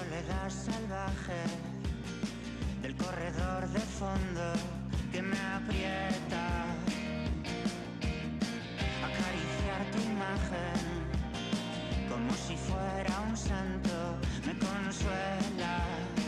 soledad salvaje del corredor de fondo que me aprieta. Acariciar tu imagen como si fuera un santo me consuela.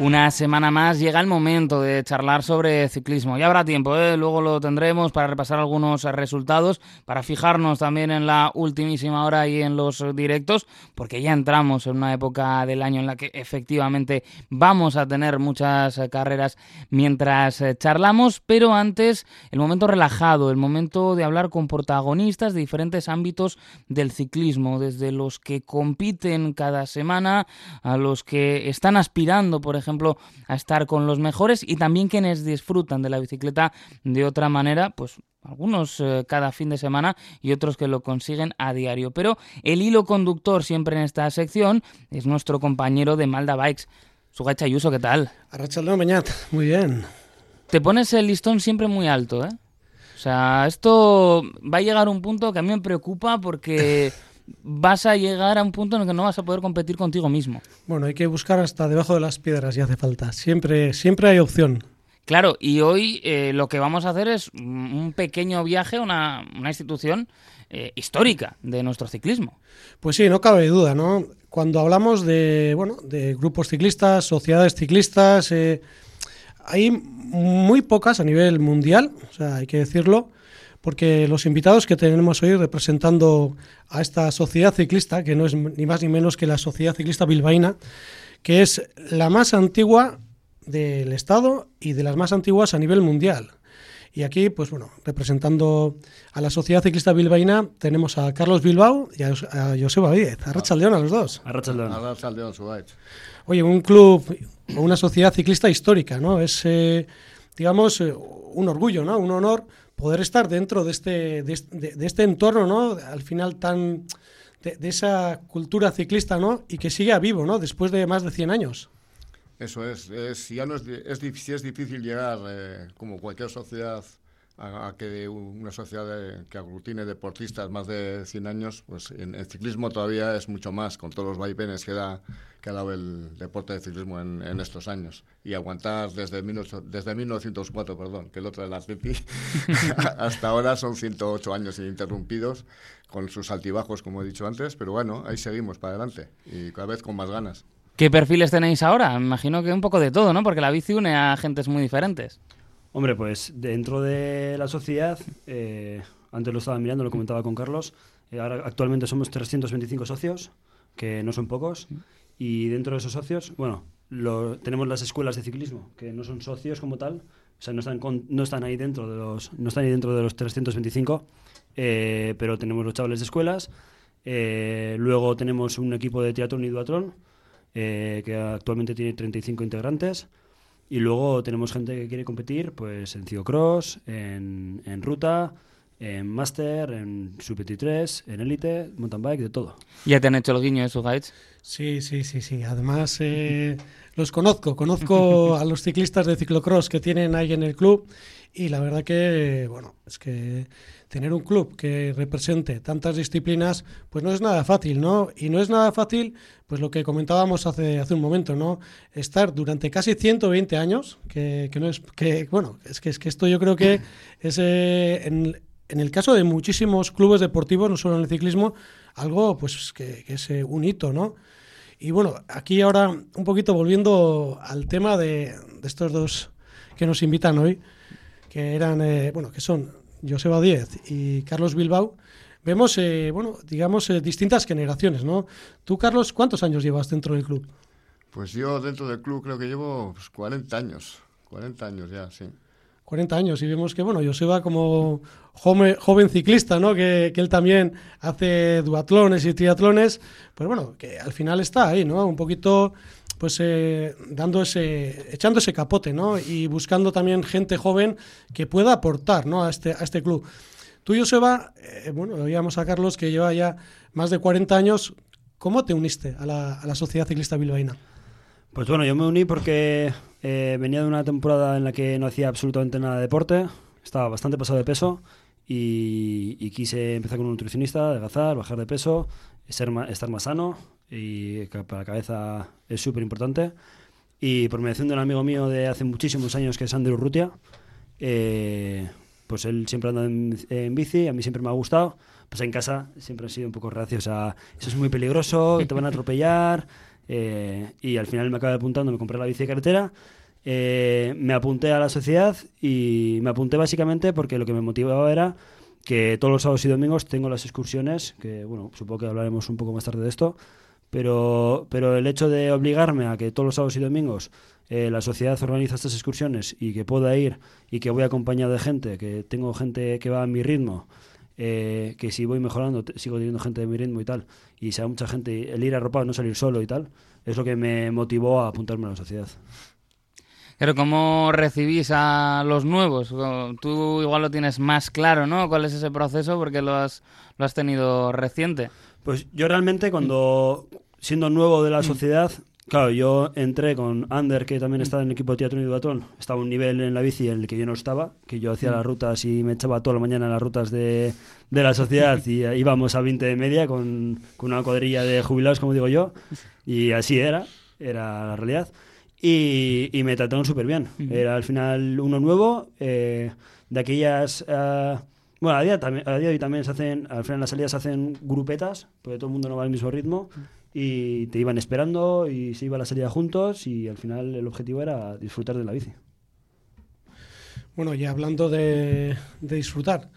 Una semana más llega el momento de charlar sobre ciclismo. Ya habrá tiempo, ¿eh? luego lo tendremos para repasar algunos resultados, para fijarnos también en la ultimísima hora y en los directos, porque ya entramos en una época del año en la que efectivamente vamos a tener muchas carreras mientras eh, charlamos, pero antes el momento relajado, el momento de hablar con protagonistas de diferentes ámbitos del ciclismo, desde los que compiten cada semana a los que están aspirando, por ejemplo, a estar con los mejores y también quienes disfrutan de la bicicleta de otra manera, pues algunos eh, cada fin de semana y otros que lo consiguen a diario. Pero el hilo conductor siempre en esta sección es nuestro compañero de Malda Bikes, Sugacha Ayuso, ¿qué tal? Arrachaldón Beñat, muy bien. Te pones el listón siempre muy alto, ¿eh? O sea, esto va a llegar a un punto que a mí me preocupa porque vas a llegar a un punto en el que no vas a poder competir contigo mismo. Bueno, hay que buscar hasta debajo de las piedras y hace falta. Siempre, siempre hay opción. Claro, y hoy eh, lo que vamos a hacer es un pequeño viaje a una, una institución eh, histórica de nuestro ciclismo. Pues sí, no cabe duda, ¿no? Cuando hablamos de, bueno, de grupos ciclistas, sociedades ciclistas, eh, hay muy pocas a nivel mundial, o sea, hay que decirlo, porque los invitados que tenemos hoy representando a esta sociedad ciclista, que no es ni más ni menos que la Sociedad Ciclista Bilbaína, que es la más antigua del Estado y de las más antiguas a nivel mundial. Y aquí, pues bueno, representando a la Sociedad Ciclista Bilbaína, tenemos a Carlos Bilbao y a, a Joseba Díez. A Rachaldeón a los dos. Arratsaldeon. Arratsaldeon, Zugaitz. Oye, un club o una sociedad ciclista histórica, ¿no? Es, eh, digamos, eh, un orgullo, ¿no? Un honor poder estar dentro de este, de, este- entorno, ¿no? Al final tan... De, esa cultura ciclista, ¿no? Y que sigue vivo, ¿no? Después de más de 100 años. Eso es, es ya no es, es, es difícil llegar, eh, como cualquier sociedad, a, que una sociedad que aglutine deportistas más de 100 años, pues en el ciclismo todavía es mucho más, con todos los vaivenes que, da, que ha dado el deporte de ciclismo en, en estos años. Y aguantar desde, 18 desde 1904, perdón, que el otro del Atleti, hasta ahora son 108 años ininterrumpidos, con sus altibajos, como he dicho antes, pero bueno, ahí seguimos para adelante y cada vez con más ganas. ¿Qué perfiles tenéis ahora? Me imagino que un poco de todo, ¿no? Porque la bici une a gentes muy diferentes. Hombre, pues dentro de la sociedad, eh, antes lo estaba mirando, lo comentaba con Carlos, eh, ahora actualmente somos 325 socios, que no son pocos, y dentro de esos socios, bueno, lo- tenemos las escuelas de ciclismo, que no son socios como tal, o sea, no están, con- no están ahí dentro de los, no están ahí dentro de los 325, eh, pero tenemos los chavales de escuelas, eh, luego tenemos un equipo de triatlón y duatlón, eh, que actualmente tiene 35 integrantes. Y luego tenemos gente que quiere competir pues en ciclocross, en, en ruta, en máster, en sub-23, en élite, mountain bike, de todo. Ya te han hecho el guiño de Sugaitz. Sí, sí, sí, sí. Además, eh, los conozco. Conozco a los ciclistas de ciclocross que tienen ahí en el club. Y la verdad que, bueno, es que tener un club que represente tantas disciplinas, pues no es nada fácil, ¿no? Y no es nada fácil, pues lo que comentábamos hace, hace un momento, ¿no? Estar durante casi 120 años, que, que no es, que, bueno, es que, es que esto yo creo que es, eh, en, el caso de muchísimos clubes deportivos, no solo en el ciclismo, algo, pues, que, es eh, un hito, ¿no? Y bueno, aquí ahora un poquito volviendo al tema de estos dos que nos invitan hoy, que eran, eh, bueno, que son Joseba Díez y Carlos Bilbao, vemos, eh, bueno, digamos, eh, distintas generaciones, ¿no? Tú, Carlos, ¿cuántos años llevas dentro del club? Pues yo dentro del club creo que llevo pues, 40 años, 40 años ya, sí. 40 años y vemos que, bueno, Joseba como joven, joven ciclista, ¿no? Que, que él también hace duatlones y triatlones, pues bueno, que al final está ahí, ¿no? Un poquito pues eh, dando ese, echando ese capote, ¿no? Y buscando también gente joven que pueda aportar, ¿no? A este, a este club. Tú, Joseba, eh, bueno, oíamos a Carlos que lleva ya más de 40 años. ¿Cómo te uniste a la, a la Sociedad Ciclista Bilbaína? Pues bueno, yo me uní porque eh, venía de una temporada en la que no hacía absolutamente nada de deporte, estaba bastante pasado de peso y, y quise empezar con un nutricionista, adelgazar, bajar de peso, ser estar más sano y para la cabeza es súper importante. Y por mediación de un amigo mío de hace muchísimos años que es Ander Urrutia, eh, pues él siempre anda en, en bici, a mí siempre me ha gustado. Pues en casa siempre han sido un poco reacios a eso es muy peligroso, te van a atropellar. eh, y al final me acabé apuntando, me compré la bici de carretera, eh, me apunté a la sociedad y me apunté básicamente porque lo que me motivaba era que todos los sábados y domingos tengo las excursiones, que bueno, supongo que hablaremos un poco más tarde de esto, pero, pero el hecho de obligarme a que todos los sábados y domingos eh, la sociedad organiza estas excursiones y que pueda ir y que voy acompañado de gente, que tengo gente que va a mi ritmo, eh, que si voy mejorando sigo teniendo gente de mi ritmo y tal, y sea mucha gente, el ir arropado, no salir solo y tal, es lo que me motivó a apuntarme a la sociedad. Pero ¿cómo recibís a los nuevos? Tú igual lo tienes más claro, ¿no? ¿Cuál es ese proceso? Porque lo has, lo has tenido reciente. Pues yo realmente cuando, siendo nuevo de la sociedad, claro, yo entré con Ander, que también estaba en el equipo de teatro y duatlón, estaba a un nivel en la bici en el que yo no estaba, que yo hacía las rutas y me echaba toda la mañana en las rutas de, de la sociedad y eh, íbamos a 20 de media con, con una cuadrilla de jubilados, como digo yo, y así era, era la realidad. Y, y me trataron súper bien. Era al final uno nuevo, eh, de aquellas... eh, bueno, a día, a día de hoy también se hacen, al final las salidas se hacen grupetas, porque todo el mundo no va al mismo ritmo, y te iban esperando y se iba a la salida juntos, y al final el objetivo era disfrutar de la bici. Bueno, y hablando de, de disfrutar,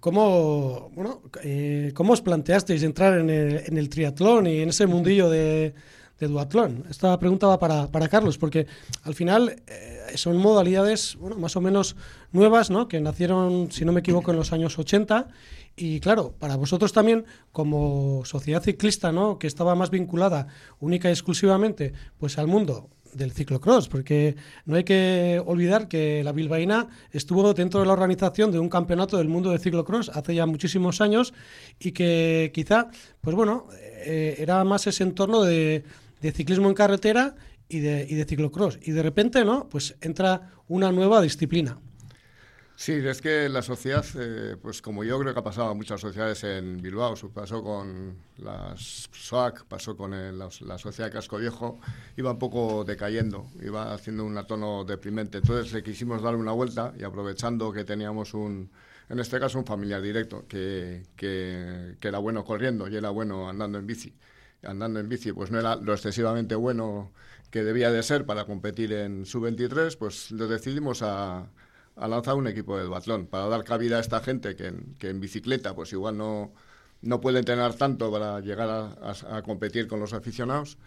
¿cómo, bueno, eh, ¿cómo os planteasteis entrar en el, en el triatlón y en ese mundillo de, de duatlón? Esta pregunta va para, para Carlos, porque al final eh, son modalidades bueno, más o menos nuevas, ¿no? que nacieron, si no me equivoco, en los años 80. Y claro, para vosotros también, como sociedad ciclista, ¿no? que estaba más vinculada única y exclusivamente pues, al mundo del ciclocross, porque no hay que olvidar que la bilbaína estuvo dentro de la organización de un campeonato del mundo de ciclocross hace ya muchísimos años y que quizá, pues bueno, eh, era más ese entorno de, de ciclismo en carretera y de, y de ciclocross. Y de repente, ¿no? Pues entra una nueva disciplina. Sí, es que la sociedad, eh, pues como yo creo que ha pasado a muchas sociedades en Bilbao, pasó con las SOAC, pasó con el- la, sociedad Casco Viejo, iba un poco decayendo, iba haciendo un tono deprimente. Entonces le quisimos dar una vuelta y aprovechando que teníamos un, en este caso un familiar directo, que, que, que era bueno corriendo y era bueno andando en bici. Andando en bici, pues no era lo excesivamente bueno que debía de ser para competir en sub-23, pues lo decidimos a, a lanzar un equipo de duatlón para dar cabida a esta gente que en, que en bicicleta pues igual no, no puede entrenar tanto para llegar a, a- a competir con los aficionados.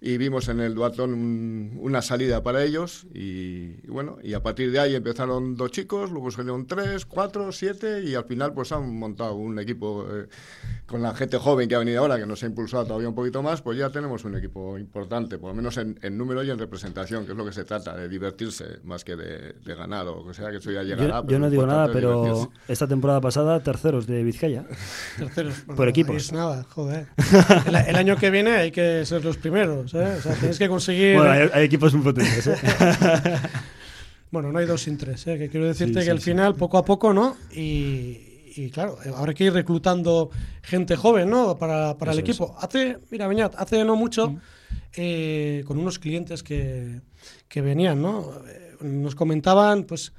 Y vimos en el duatlón un- una salida para ellos y, y bueno y a partir de ahí empezaron dos chicos luego salieron tres cuatro siete y al final pues han montado un equipo eh, con la gente joven que ha venido ahora que nos ha impulsado todavía un poquito más pues ya tenemos un equipo importante por lo menos en, en número y en representación que es lo que se trata de divertirse más que de, de ganar o que sea que eso ya llegará yo pero no digo nada, pero divertirse. esta temporada pasada, terceros de Vizcaya. Terceros. Por equipos. Es nada, joder. El, el año que viene hay que ser los primeros, ¿eh? O sea, tienes que conseguir... Bueno, hay, hay equipos muy potentes. ¿eh? Bueno, no hay dos sin tres, ¿eh? que quiero decirte Sí, que sí, al sí. final, poco a poco, ¿no? Y, y claro, hay que ir reclutando gente joven, ¿no? Para, para el es. equipo. Hace, mira, Beñat, hace no mucho, eh, con unos clientes que, que venían, ¿no? Eh, Nos comentaban, pues,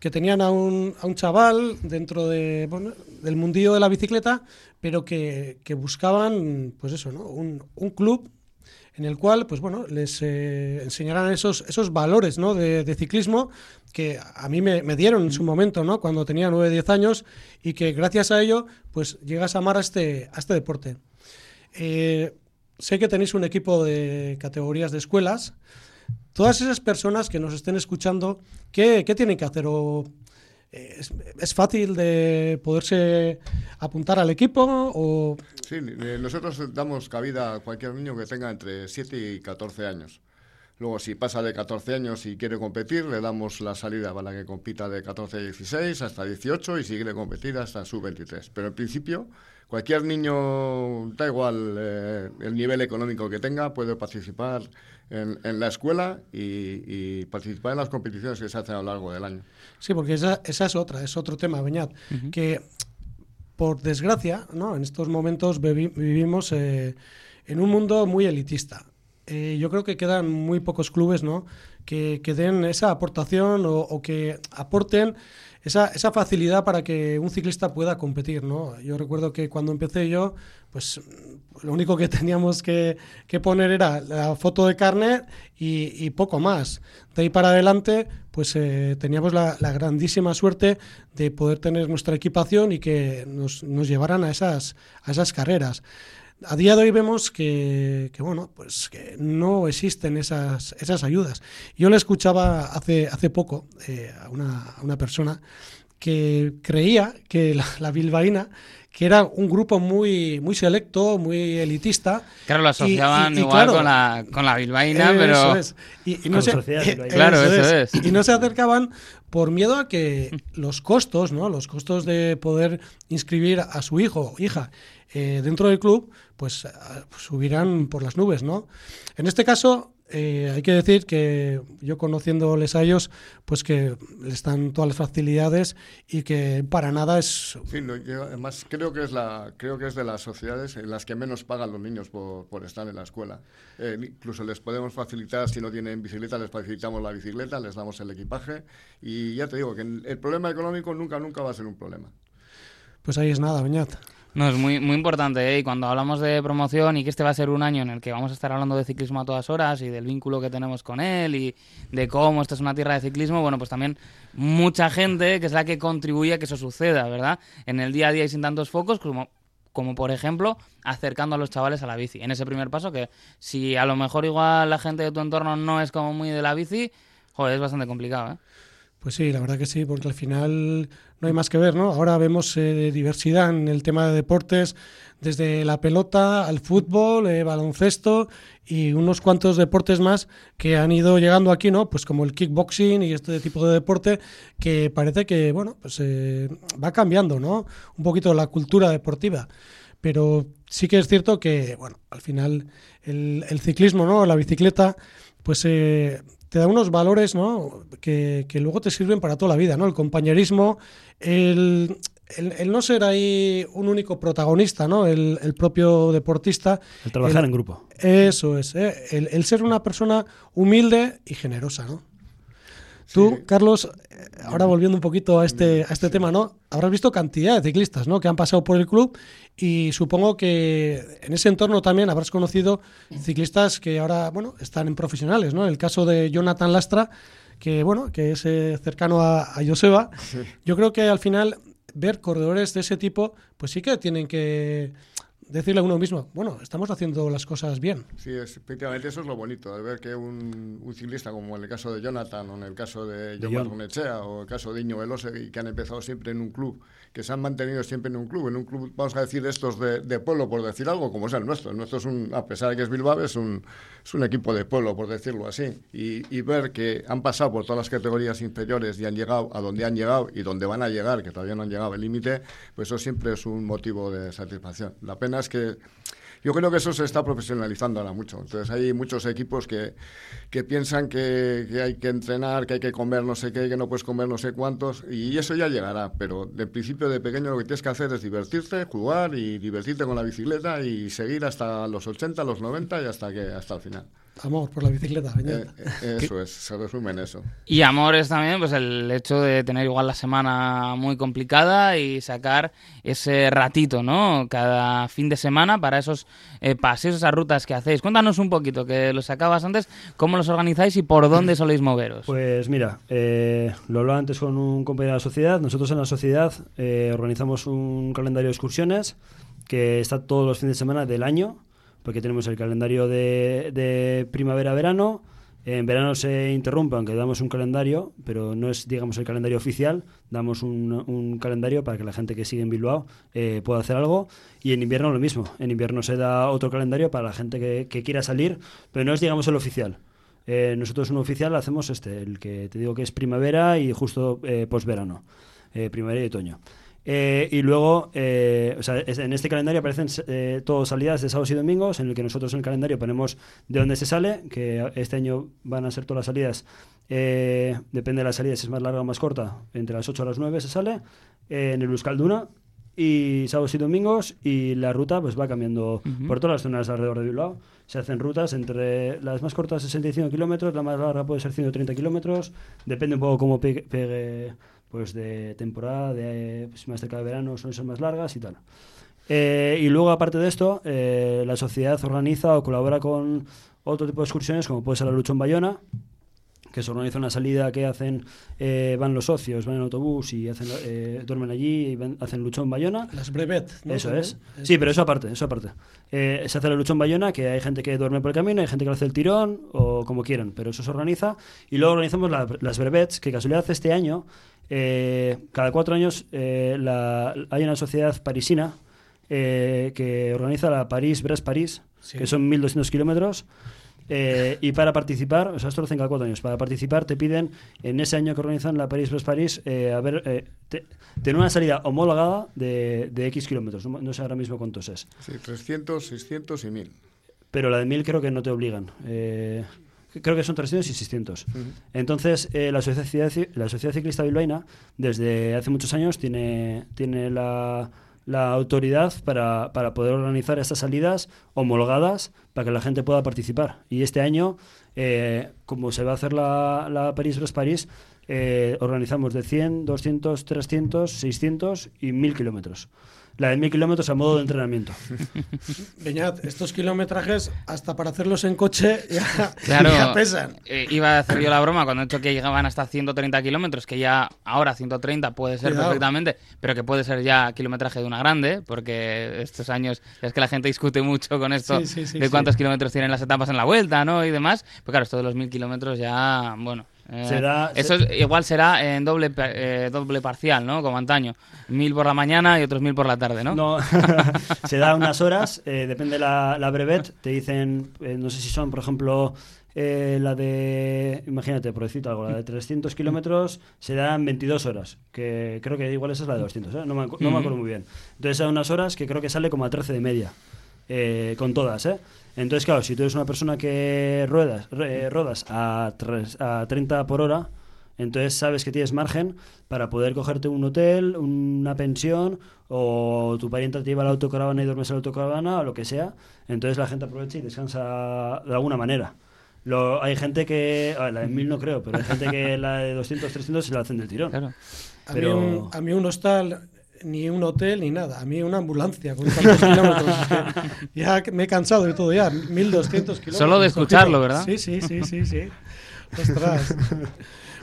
que tenían a un, a un chaval dentro de, bueno, del mundillo de la bicicleta, pero que, que buscaban, pues eso, ¿no? Un, un club en el cual, pues bueno, les eh, enseñarán esos, esos valores, ¿no? de, ciclismo que a mí me, dieron en su momento, ¿no? Cuando tenía 9, 10 años y que gracias a ello, pues llegas a amar a este, este deporte. Eh, sé que tenéis un equipo de categorías de escuelas. Todas esas personas que nos estén escuchando, ¿qué, qué tienen que hacer? ¿O, eh, es, es fácil de poderse apuntar al equipo? ¿O Sí, eh, nosotros damos cabida a cualquier niño que tenga entre 7 y 14 años. Luego, si pasa de 14 años y quiere competir, le damos la salida para que compita de 14 a 16 hasta 18 y si quiere competir hasta sub-23. Pero en principio, cualquier niño, da igual eh, el nivel económico que tenga, puede participar en, en la escuela y, y participar en las competiciones que se hacen a lo largo del año. Sí, porque esa, esa es otra, es otro tema, Beñat, que por desgracia, ¿no? en estos momentos vivi- vivimos eh, en un mundo muy elitista. Eh, yo creo que quedan muy pocos clubes ¿no? que, den esa aportación o, que aporten esa, esa facilidad para que un ciclista pueda competir. ¿no? Yo recuerdo que cuando empecé yo, pues lo único que teníamos que, poner era la foto de carnet y, poco más. De ahí para adelante, pues eh, teníamos la, la grandísima suerte de poder tener nuestra equipación y que nos, nos llevaran a esas, a esas carreras. A día de hoy vemos que, que, bueno, pues que no existen esas, esas ayudas. Yo le escuchaba hace, hace poco eh, a, una, a una persona que creía que la, la bilbaína que era un grupo muy muy selecto, muy elitista. Claro, lo asociaban y- y igual claro, con la, con la bilbaína, eso pero... es. Y, no se, eh. Claro, eso es. Y no se acercaban por miedo a que los costos, ¿no? Los costos de poder inscribir a su hijo o hija eh, dentro del club, pues ah, subirán por las nubes, ¿no? En este caso, eh, hay que decir que yo conociéndoles a ellos, pues que les dan todas las facilidades y que para nada es Sí, no, yo además creo que es la creo que es de las sociedades en las que menos pagan los niños por, por estar en la escuela. Eh, incluso les podemos facilitar si no tienen bicicleta, les facilitamos la bicicleta, les damos el equipaje y ya te digo que el problema económico nunca nunca va a ser un problema. Pues ahí es nada, Beñat. No, es muy, muy importante, ¿eh? Y cuando hablamos de promoción y que este va a ser un año en el que vamos a estar hablando de ciclismo a todas horas y del vínculo que tenemos con él y de cómo esto es una tierra de ciclismo, bueno, pues también mucha gente que es la que contribuye a que eso suceda, ¿verdad? En el día a día y sin tantos focos, como, como por ejemplo acercando a los chavales a la bici. En ese primer paso que si a lo mejor igual la gente de tu entorno no es como muy de la bici, joder, es bastante complicado, ¿eh? Pues sí, la verdad que sí, porque al final no hay más que ver, ¿no? Ahora vemos eh, diversidad en el tema de deportes, desde la pelota al fútbol, eh, baloncesto y unos cuantos deportes más que han ido llegando aquí, ¿no? Pues como el kickboxing y este tipo de deporte que parece que, bueno, pues eh, va cambiando, ¿no? Un poquito la cultura deportiva. Pero sí que es cierto que, bueno, al final el, el ciclismo, ¿no? La bicicleta, pues eh, te da unos valores ¿no? que, que luego te sirven para toda la vida, ¿no? El compañerismo, el, el, el no ser ahí un único protagonista, ¿no? El, el propio deportista. El trabajar El- en grupo. Eso es, ¿eh? el, el ser una persona humilde y generosa, ¿no? Tú, Sí. Carlos, eh, ahora volviendo un poquito a este, a este tema, ¿no? Habrás visto cantidad de ciclistas, ¿no? Que han pasado por el club y supongo que en ese entorno también habrás conocido ciclistas que ahora, bueno, están en profesionales, ¿no? El caso de Jonathan Lastra, que, bueno, que es eh, cercano a, a Joseba. Yo creo que al final ver corredores de ese tipo, pues sí que tienen que decirle a uno mismo, bueno, estamos haciendo las cosas bien. Sí, es- efectivamente eso es lo bonito, de ver que un, un ciclista como en el caso de Jonathan o en el caso de John. Barnechea o el caso de Iño Veloso y que han empezado siempre en un club, que se han mantenido siempre en un club, en un club, vamos a decir, estos de, de pueblo, por decir algo, como es el nuestro. El nuestro es un, a pesar de que es Bilbao, es un, es un equipo de pueblo, por decirlo así. Y, y ver que han pasado por todas las categorías inferiores y han llegado a donde han llegado y donde van a llegar, que todavía no han llegado al límite, pues eso siempre es un motivo de satisfacción. La pena es que yo creo que eso se está profesionalizando ahora mucho. Entonces hay muchos equipos que, que piensan que, que hay que entrenar, que hay que comer no sé qué, que no puedes comer no sé cuántos, y eso ya llegará. Pero de principio, de pequeño, lo que tienes que hacer es divertirte, jugar y divertirte con la bicicleta y seguir hasta los 80, los 90 y hasta, que, hasta el final. Amor por la bicicleta. Eh, eh, eso es, se resume en eso. Y amor es también pues el hecho de tener igual la semana muy complicada y sacar ese ratito, ¿no? Cada fin de semana para esos eh, paseos, esas rutas que hacéis. Cuéntanos un poquito, que los sacabas antes, cómo los organizáis y por dónde soléis moveros. Pues mira, eh, lo hablaba antes con un compañero de la sociedad. Nosotros en la sociedad eh, organizamos un calendario de excursiones que está todos los fines de semana del año, porque tenemos el calendario de, de primavera-verano. En verano se interrumpe, aunque damos un calendario, pero no es, digamos, el calendario oficial. Damos un, un calendario para que la gente que sigue en Bilbao eh, pueda hacer algo. Y en invierno lo mismo. En invierno se da otro calendario para la gente que, que quiera salir, pero no es, digamos, el oficial. Eh, nosotros un oficial hacemos este, el que te digo que es primavera y justo eh, posverano, eh, primavera y otoño. Eh, y luego, eh, o sea, en este calendario aparecen eh, todas salidas de sábados y domingos, en el que nosotros en el calendario ponemos de dónde se sale, que este año van a ser todas las salidas, eh, depende de la salida, si es más larga o más corta, entre las 8 a las 9 se sale, eh, en el Euskalduna, y sábados y domingos, y la ruta pues va cambiando por todas las zonas alrededor de Bilbao. Se hacen rutas entre las más cortas 65 kilómetros, la más larga puede ser 130 kilómetros, depende un poco cómo pegue, pegue, pues de temporada, de pues, más cerca de verano suelen ser más largas y tal. Eh, y luego, aparte de esto, eh, la sociedad organiza o colabora con otro tipo de excursiones, como puede ser la Luchón Bayona, que se organiza una salida que hacen, eh, van los socios, van en autobús y hacen, eh, duermen allí y van- hacen Luchón Bayona. Las brevet. ¿no? Eso es. Sí, pero eso aparte, eso aparte. Eh, se hace la lucha en Bayona, que hay gente que duerme por el camino, hay gente que hace el tirón o como quieran, pero eso se organiza. Y luego organizamos la- las brevets, que casualidad este año, eh, cada cuatro años eh, la- hay una sociedad parisina eh, que organiza la París-Brest-París, Sí. que son 1.200 kilómetros. Eh, y para participar, o sea, esto lo hacen cada cuatro años, para participar te piden, en ese año que organizan la París-Brest-París, eh, a ver, eh, te- tener una salida homologada de, de X kilómetros, no, no sé ahora mismo cuántos es, Sí, 300, 600 y 1000. pero la de 1000 creo que no te obligan. Creo que son 300 y 600. Entonces, eh, la, sociedad, Ci- la Sociedad Ciclista Bilbaína, desde hace muchos años, tiene, tiene la, la autoridad para, para poder organizar estas salidas homologadas para que la gente pueda participar. Y este año, eh, como se va a hacer la, la París-Brest-París, eh, organizamos de 100, 200, 300, 600 y 1000 kilómetros. La de 1000 kilómetros a modo de entrenamiento. Beñat, estos kilometrajes, hasta para hacerlos en coche, ya, Claro, ya pesan. eh, iba a hacer yo la broma cuando he dicho que llegaban hasta 130 kilómetros, que ya ahora 130 puede ser Cuidado. perfectamente, pero que puede ser ya kilometraje de una grande, porque estos años es que la gente discute mucho con esto Sí, sí, sí, de sí. cuántos kilómetros tienen las etapas en la vuelta, ¿no? Y demás. Pues claro, esto de los mil kilómetros ya, bueno. Eh, Será- eso es- igual será en doble, eh, doble parcial, ¿no? Como antaño. Mil por la mañana y otros mil por la tarde, ¿no? No, se da unas horas, eh, depende la, la brevet, te dicen, eh, no sé si son, por ejemplo, eh, la de, imagínate, por decirte algo, la de 300 kilómetros se dan 22 horas, que creo que igual esa es la de 200, ¿eh? no, me, no me acuerdo muy bien. Entonces da unas horas que creo que sale como a 13 de media, eh, con todas, ¿eh? Entonces, claro, si tú eres una persona que ruedas, re- rodas a, tres- a 30 por hora, entonces sabes que tienes margen para poder cogerte un hotel, una pensión o tu pariente te lleva a la autocaravana y duermes en la autocaravana o lo que sea. Entonces la gente aprovecha y descansa de alguna manera. Lo, hay gente que, a ver, la de 1000 no creo, pero hay gente que la de 200, 300 se la hacen del tirón. Claro. A, mí un, a mí un hostal, ni un hotel, ni nada. A mí una ambulancia con tantos kilómetros. Ya me he cansado de todo ya. 1200 kilómetros. Solo de escucharlo, ¿verdad? Sí, sí, sí, sí, sí. Ostras.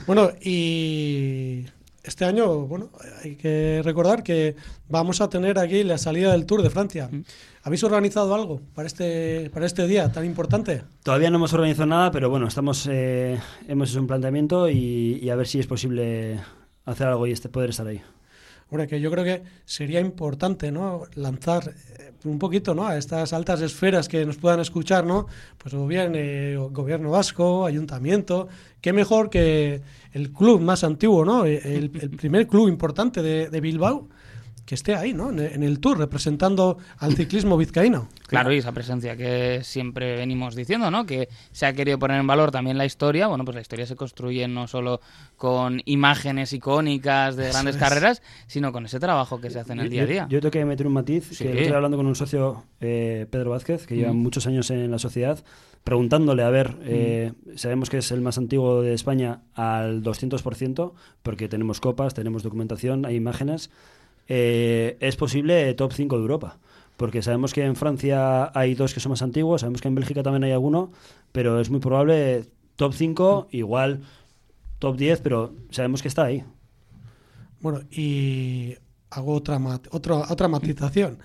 Bueno, y este año, bueno, hay que recordar que vamos a tener aquí la salida del Tour de Francia. ¿Habéis organizado algo para este, para este día tan importante? Todavía no hemos organizado nada, pero bueno, estamos, eh, hemos hecho un planteamiento y, y a ver si es posible hacer algo y este, poder estar ahí. Hombre, que yo creo que sería importante, ¿no? Lanzar eh, un poquito, ¿no? A estas altas esferas que nos puedan escuchar, ¿no? Pues bien eh, gobierno vasco, ayuntamiento. Qué mejor que el club más antiguo, ¿no? El, el primer club importante de, de Bilbao que esté ahí, ¿no? En el tour, representando al ciclismo vizcaíno. Claro, y esa presencia que siempre venimos diciendo, ¿no? Que se ha querido poner en valor también la historia. Bueno, pues la historia se construye no solo con imágenes icónicas de grandes es. carreras, sino con ese trabajo que se hace en el día a día. Yo, tengo que meter un matiz, Sí. que estoy hablando con un socio, eh, Pedro Vázquez, que lleva Mm. muchos años en la sociedad, preguntándole, a ver, eh, sabemos que es el más antiguo de España al 200%, porque tenemos copas, tenemos documentación, hay imágenes. Eh, es posible top 5 de Europa, porque sabemos que en Francia hay dos que son más antiguos, sabemos que en Bélgica también hay alguno, pero es muy probable top 5, igual top 10, pero sabemos que está ahí. Bueno, y hago otra, mat- otra, otra matización,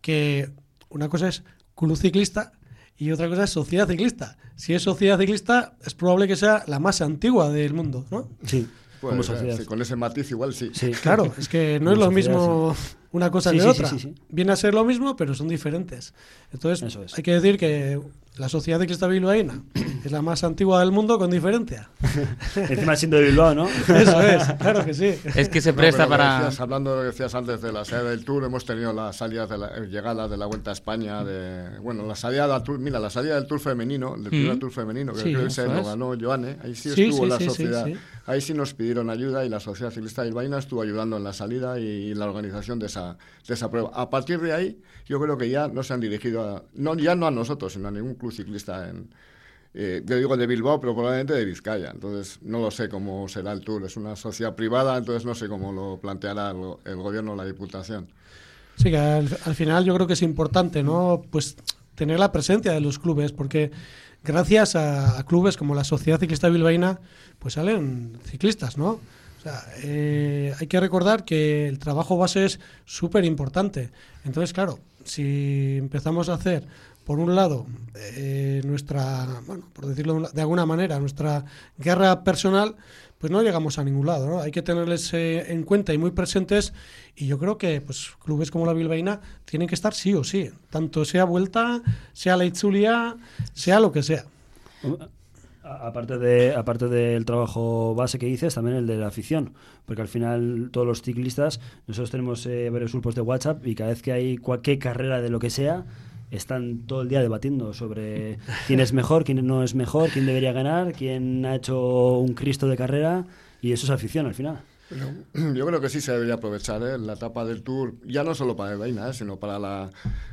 que una cosa es club ciclista y otra cosa es sociedad ciclista. Si es sociedad ciclista, es probable que sea la más antigua del mundo, ¿no? Sí, Pues, como eh, sociedad. sí, con ese matiz igual sí. Sí. Claro, es que no es lo sociedad, mismo una cosa Sí, que sí, otra. sí, sí, sí. Viene a ser lo mismo, pero son diferentes. Entonces, Eso es. hay que decir que la Sociedad Ciclista Bilbaína es la más antigua del mundo con diferencia. Encima siendo de Bilbao, ¿no? Eso es, claro que sí. Es que se No, presta que para... decías, hablando de lo que decías antes de la salida del Tour, hemos tenido las salidas de la, eh, llegadas de la Vuelta a España, de, bueno, la salida del Tour, mira, la salida del Tour femenino, del primer Mm. Tour femenino, que Sí, creo que se lo es. ganó Joane, ahí sí, Sí, estuvo sí, la sociedad, sí. ahí sí nos pidieron ayuda y la Sociedad Ciclista Bilbaína estuvo ayudando en la salida y la organización de esa, prueba. A partir de ahí, yo creo que ya no se han dirigido, a, no, ya no a nosotros, sino a ningún club ciclista en... eh, yo digo de Bilbao, pero probablemente de Vizcaya. Entonces, no lo sé cómo será el tour. Es una sociedad privada, entonces no sé cómo lo planteará el, gobierno o la diputación. Sí, que al, al final yo creo que es importante, ¿no? Pues tener la presencia de los clubes, porque gracias a, a clubes como la Sociedad Ciclista Bilbaína, pues salen ciclistas, ¿no? Eh, hay que recordar que el trabajo base es súper importante. Entonces, claro, si empezamos a hacer, por un lado, eh, nuestra, bueno, por decirlo de una- de alguna manera, nuestra guerra personal, pues no llegamos a ningún lado. Hay que tenerles eh, en cuenta y muy presentes y yo creo que pues clubes como la Bilbaína tienen que estar sí o sí, tanto sea Vuelta, sea la Itzulia, sea lo que sea. Aparte, de, aparte del trabajo base que dices, también el de la afición, porque al final todos los ciclistas, nosotros tenemos eh, varios grupos de WhatsApp y cada vez que hay cualquier carrera de lo que sea, están todo el día debatiendo sobre quién es mejor, quién no es mejor, quién debería ganar, quién ha hecho un Cristo de carrera y eso es afición al final. Yo creo que sí se debería aprovechar ¿eh? la etapa del Tour, ya no solo para el Baina, ¿eh? sino para la,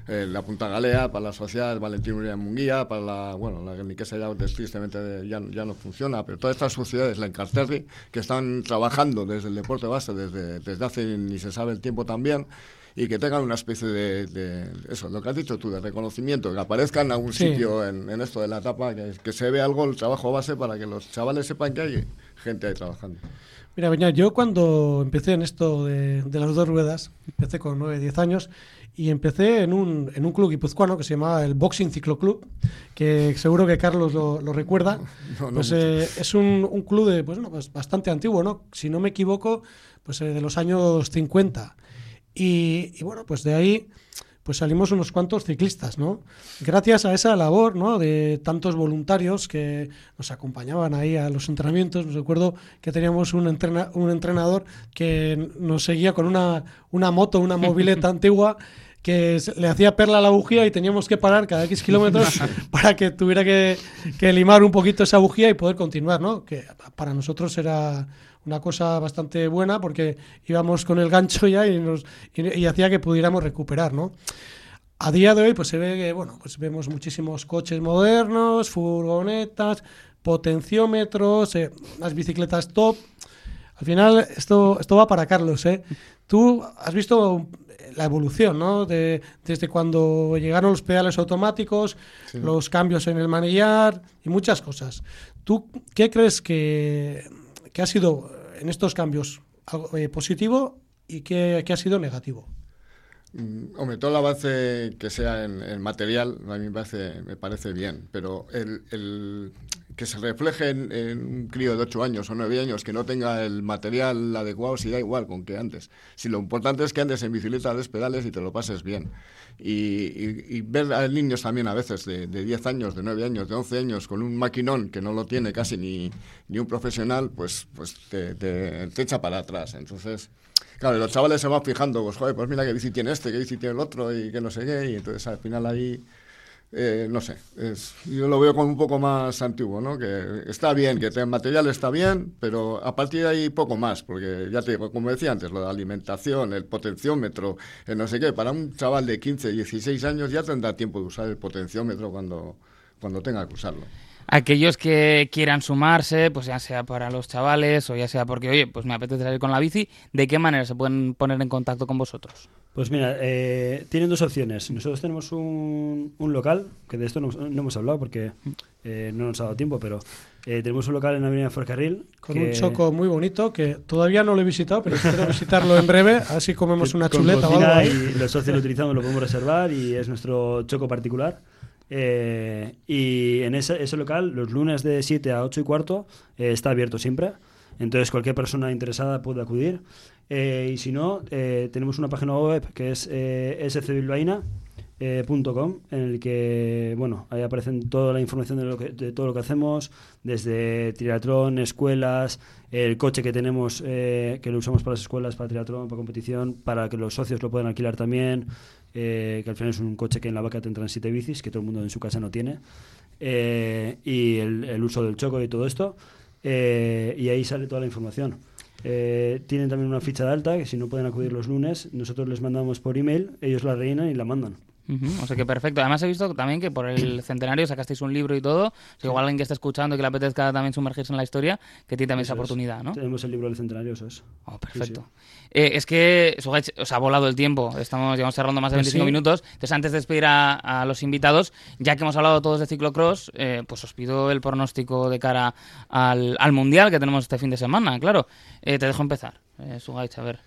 eh, la Punta Galea, para la Sociedad Valentín Urián Munguía, para la, bueno, la Guerniquesa ya tristemente ya, ya no funciona, pero todas estas sociedades, la Encarterri, que están trabajando desde el deporte base desde, desde hace ni se sabe el tiempo también, y que tengan una especie de, de- eso, lo que has dicho tú, de reconocimiento, que aparezcan en algún Sí. sitio en, en esto de la etapa, que, que se vea algo el trabajo base para que los chavales sepan que hay gente ahí trabajando. Mira, Beñat, yo cuando empecé en esto de, de las dos ruedas, empecé con 9, 10 años y empecé en un, en un club guipuzcoano que se llamaba el Boxing Ciclo Club, que seguro que Carlos lo, lo recuerda. No, no pues eh, es un, un club de, pues, no, pues bastante antiguo, ¿no? Si no me equivoco, pues eh, de los años 50. Y, y bueno, pues de ahí pues salimos unos cuantos ciclistas, ¿no? Gracias a esa labor, ¿no? De tantos voluntarios que nos acompañaban ahí a los entrenamientos. Me recuerdo que teníamos un, entrena- un entrenador que nos seguía con una, una moto, una mobileta antigua que le hacía perla a la bujía y teníamos que parar cada X kilómetros para que tuviera que, que limar un poquito esa bujía y poder continuar, ¿no? Que para nosotros era una cosa bastante buena porque íbamos con el gancho ya y, nos, y, y hacía que pudiéramos recuperar, ¿no? A día de hoy, pues se ve que, bueno, pues vemos muchísimos coches modernos, furgonetas, potenciómetros, eh, las bicicletas top. Al final, esto, esto va para Carlos, ¿eh? Tú has visto la evolución, ¿no? De, desde cuando llegaron los pedales automáticos, los cambios en el manillar y muchas cosas. ¿Tú qué crees que, que ha sido en estos cambios eh, positivo y qué, qué ha sido negativo? Mm, Hombre, todo el avance que sea en, en material a mí me parece, me parece bien, pero el, el que se refleje en, en un crío de 8 años o 9 años que no tenga el material adecuado, si da igual con que antes. Si lo importante es que andes en bicicleta, des pedales y te lo pases bien. Y, y- y ver a niños también a veces de, de 10 años, de 9 años, de 11 años con un maquinón que no lo tiene casi ni, ni un profesional, pues, pues te, te- te echa para atrás. Entonces, Claro, los chavales se van fijando, pues joder, pues mira qué bici tiene este, qué bici tiene el otro y que no sé qué, y entonces al final ahí, eh, no sé, es- yo lo veo como un poco más antiguo, ¿no? Que está bien, que el material está bien, pero a partir de ahí poco más, porque ya te digo, como decía antes, lo de alimentación, el potenciómetro, el no sé qué, para un chaval de 15, 16 años ya tendrá tiempo de usar el potenciómetro cuando, cuando tenga que usarlo. Aquellos que quieran sumarse, pues ya sea para los chavales o ya sea porque, oye, pues me apetece salir con la bici, ¿de qué manera se pueden poner en contacto con vosotros? Pues mira, eh, tienen dos opciones. Nosotros tenemos un, un local, que de esto no, no hemos hablado porque eh, no nos ha dado tiempo, pero eh, tenemos un local en la Avenida Fercarril. Con que- un choco muy bonito que todavía no lo he visitado, pero espero visitarlo en breve, así comemos una con chuleta o algo ahí. Y los socios lo utilizamos, lo podemos reservar y es nuestro choco particular. Eh, y en ese, ese local, los lunes de 7 a 8 y cuarto, eh, está abierto siempre. Entonces, cualquier persona interesada puede acudir. Eh, y si no, eh, tenemos una página web que es eh, scbilbaina.com en el que, bueno, ahí aparecen toda la información de, lo que, de todo lo que hacemos, desde triatlón, escuelas, el coche que tenemos, eh, que lo usamos para las escuelas, para triatlón, para competición, para que los socios lo puedan alquilar también, eh, que al final es un coche que en la vaca te entran siete bicis, que todo el mundo en su casa no tiene, eh, y el, el uso del choco y todo esto, eh, y ahí sale toda la información. Eh, tienen también una ficha de alta que si no pueden acudir los lunes, nosotros les mandamos por email, ellos la rellenan y la mandan. O sea que perfecto. Además he visto también que por el centenario sacasteis un libro y todo. O sea, igual alguien que está escuchando y que le apetezca también sumergirse en la historia, que tiene también esa es. oportunidad, ¿no? Tenemos el libro del centenario, eso es. Oh, perfecto. Eh, es que Sugaich, os ha volado el tiempo. Estamos llevamos cerrando más de Pues 25 sí. minutos. Entonces, antes de despedir a, a los invitados, ya que hemos hablado todos de ciclocross, eh, pues os pido el pronóstico de cara al, al mundial que tenemos este fin de semana. Claro, Eh, te dejo empezar, eh, Sugaich, a ver.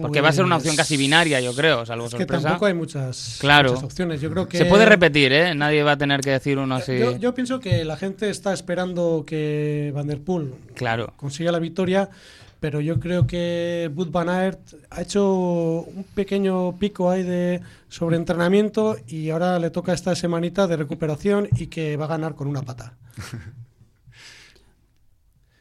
Porque va a ser una opción casi binaria, yo creo, salvo Es que sorpresa. tampoco hay muchas, Claro. muchas opciones. Yo creo que Se puede repetir, ¿eh? Nadie va a tener que decir uno así. Yo, yo pienso que la gente está esperando que Van der Poel Claro. consiga la victoria, pero yo creo que Wout van Aert ha hecho un pequeño pico ahí de sobreentrenamiento y ahora le toca esta semanita de recuperación y que va a ganar con una pata.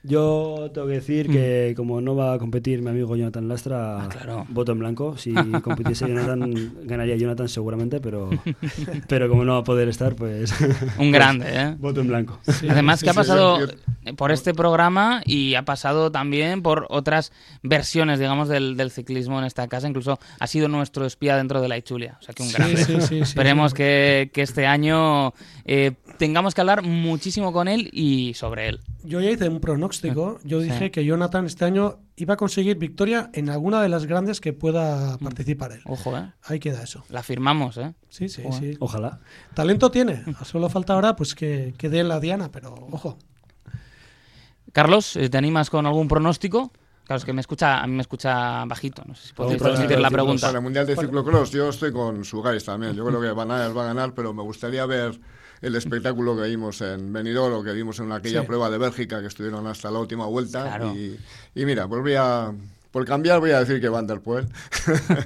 Yo tengo que decir que como no va a competir mi amigo Jonathan Lastra, Mm. Ah, claro. voto en blanco. Si compitiese Jonathan, ganaría Jonathan seguramente, pero, pero como no va a poder estar, pues... Un grande, ¿eh? Voto en blanco. Además que ha pasado por este programa y ha pasado también por otras versiones, digamos, del, del ciclismo en esta casa. Incluso ha sido nuestro espía dentro de la Ichulia. O sea que un Sí, grande. sí, sí, sí, Esperemos sí. Que, que este año eh, tengamos que hablar muchísimo con él y sobre él. Yo ya hice un pronóstico. Yo Sí. dije que Jonathan este año iba a conseguir victoria en alguna de las grandes que pueda participar él. Ojo, ¿eh? Ahí queda eso. La firmamos, ¿eh? Sí, sí, sí. Ojalá. Talento tiene. Solo falta ahora pues que, que dé en la diana, pero ojo. Carlos, eh, ¿te animas con algún pronóstico? Claro, es que me escucha, a mí me escucha bajito. No sé si podéis Para- transmitir la pregunta. Para el Mundial de Ciclocross yo estoy con Sugais también. Yo creo que Van Aert va a ganar, pero me gustaría ver el espectáculo que vimos en Benidorm o que vimos en aquella Sí. prueba de Bélgica que estuvieron hasta la última vuelta. Claro. Y, y mira, pues voy a, por cambiar voy a decir que Van der Poel.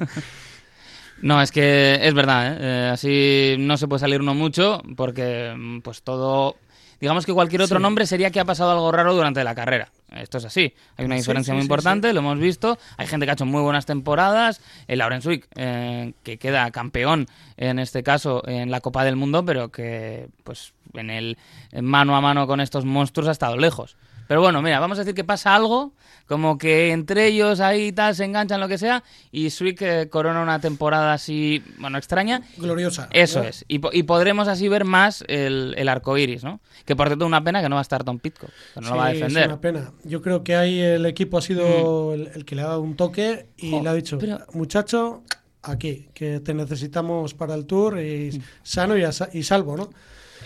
No, es que es verdad, ¿eh? Eh, así no se puede salir uno mucho porque mm, pues todo... Digamos que cualquier otro Sí. nombre sería que ha pasado algo raro durante la carrera. Esto es así. Hay una diferencia sí, muy importante, lo hemos visto. Hay gente que ha hecho muy buenas temporadas. El Lauren Swick, eh, que queda campeón en este caso en la Copa del Mundo, pero que pues en el en mano a mano con estos monstruos ha estado lejos. Pero bueno, mira, vamos a decir que pasa algo, como que entre ellos ahí tal se enganchan lo que sea, y Swick eh, corona una temporada así, bueno, extraña. Gloriosa. Eso ¿no? es. Y, y podremos así ver más el, el arco iris, ¿no? Que por cierto, una pena que no va a estar Tom Pitcock, que no lo va a defender. Mm. Es una pena. Yo creo que ahí el equipo ha sido el, el que le ha dado un toque y Jo, le ha dicho, pero- muchacho, aquí, que te necesitamos para el tour Mm. y sano y, a y salvo, ¿no?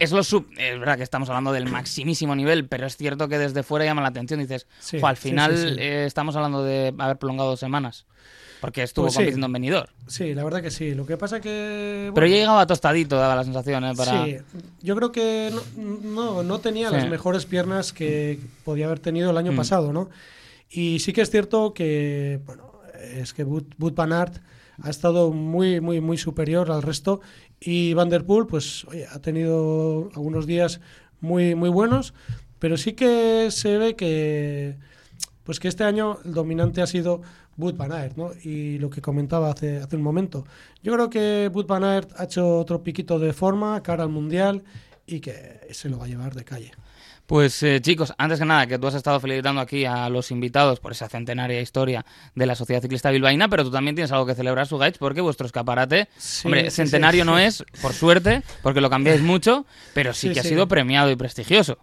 Es lo sub. Es verdad que estamos hablando del maximísimo nivel, pero es cierto que desde fuera llama la atención. Dices, Sí, "Jo, al final sí, sí. eh, estamos hablando de haber prolongado dos semanas. Porque estuvo Pues compitiendo en Benidorm. Sí, la verdad que sí. Lo que pasa que... Pero ya llegaba tostadito, daba la sensación, ¿eh? Para... Sí, yo creo que no, no, no tenía las mejores piernas que podía haber tenido el año Mm. pasado, ¿no? Y sí que es cierto que, bueno, es que Wout van Aert ha estado muy, muy, muy superior al resto y Van pues, ha tenido algunos días muy, muy buenos, pero sí que se ve que, pues que este año el dominante ha sido Wout van Aert, ¿no? Y lo que comentaba hace, hace un momento. Yo creo que Wout van Aert ha hecho otro piquito de forma cara al Mundial y que se lo va a llevar de calle. Pues eh, chicos, antes que nada, que tú has estado felicitando aquí a los invitados por esa centenaria historia de la Sociedad Ciclista Bilbaína, pero tú también tienes algo que celebrar, Sugaich, porque vuestro escaparate, Sí, hombre, sí, centenario sí. no es, por suerte, porque lo cambiáis mucho, pero sí, que ha sido premiado y prestigioso.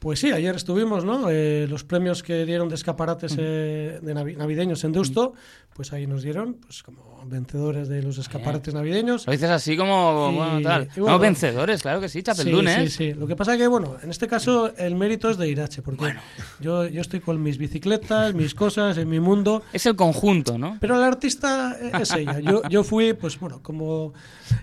Pues sí, ayer estuvimos, ¿no? Eh, los premios que dieron de escaparates eh, de navi- navideños en Deusto, pues ahí nos dieron, pues como vencedores de los escaparates navideños. Lo dices así como, Y- bueno, tal. y bueno, no, vencedores, claro que sí, Chapeldunes. sí, sí. Lo que pasa que, bueno, en este caso el mérito es de Irache, porque yo, yo estoy con mis bicicletas, mis cosas, en mi mundo, Es el conjunto, ¿no? pero el artista es ella. Yo, yo fui, pues bueno, como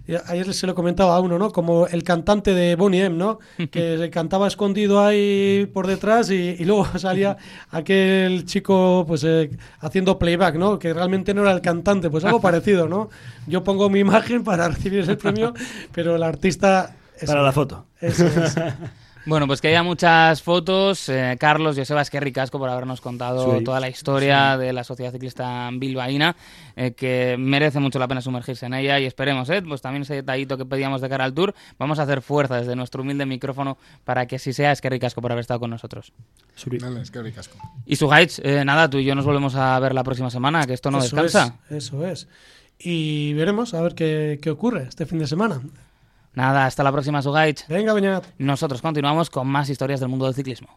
eh, ayer se lo comentaba a uno, ¿no? Como el cantante de Bonnie M, ¿no? Que cantaba escondido ahí ahí por detrás y, y luego salía aquel chico pues eh, haciendo playback, ¿no? Que realmente no era el cantante, pues algo parecido, ¿no? Yo pongo mi imagen para recibir el premio, pero el artista... es- Para la foto. eso es. Bueno, pues que haya muchas fotos. Eh, Carlos, Joseba Esquerri Casco por habernos contado Sí. toda la historia de la Sociedad Ciclista Bilbaína, eh, que merece mucho la pena sumergirse en ella y esperemos, ¿eh? pues también ese detallito que pedíamos de cara al Tour, vamos a hacer fuerza desde nuestro humilde micrófono para que así sea Esquerri Casco por haber estado con nosotros. Suri. Vale, es que ricasco. Y Sujaich, eh, nada, tú y yo nos volvemos a ver la próxima semana, que esto no Eso descansa. es, eso es. Y veremos a ver qué, qué ocurre este fin de semana. Nada, hasta la próxima, Sugaich. Venga, Beñat. Nosotros continuamos con más historias del mundo del ciclismo.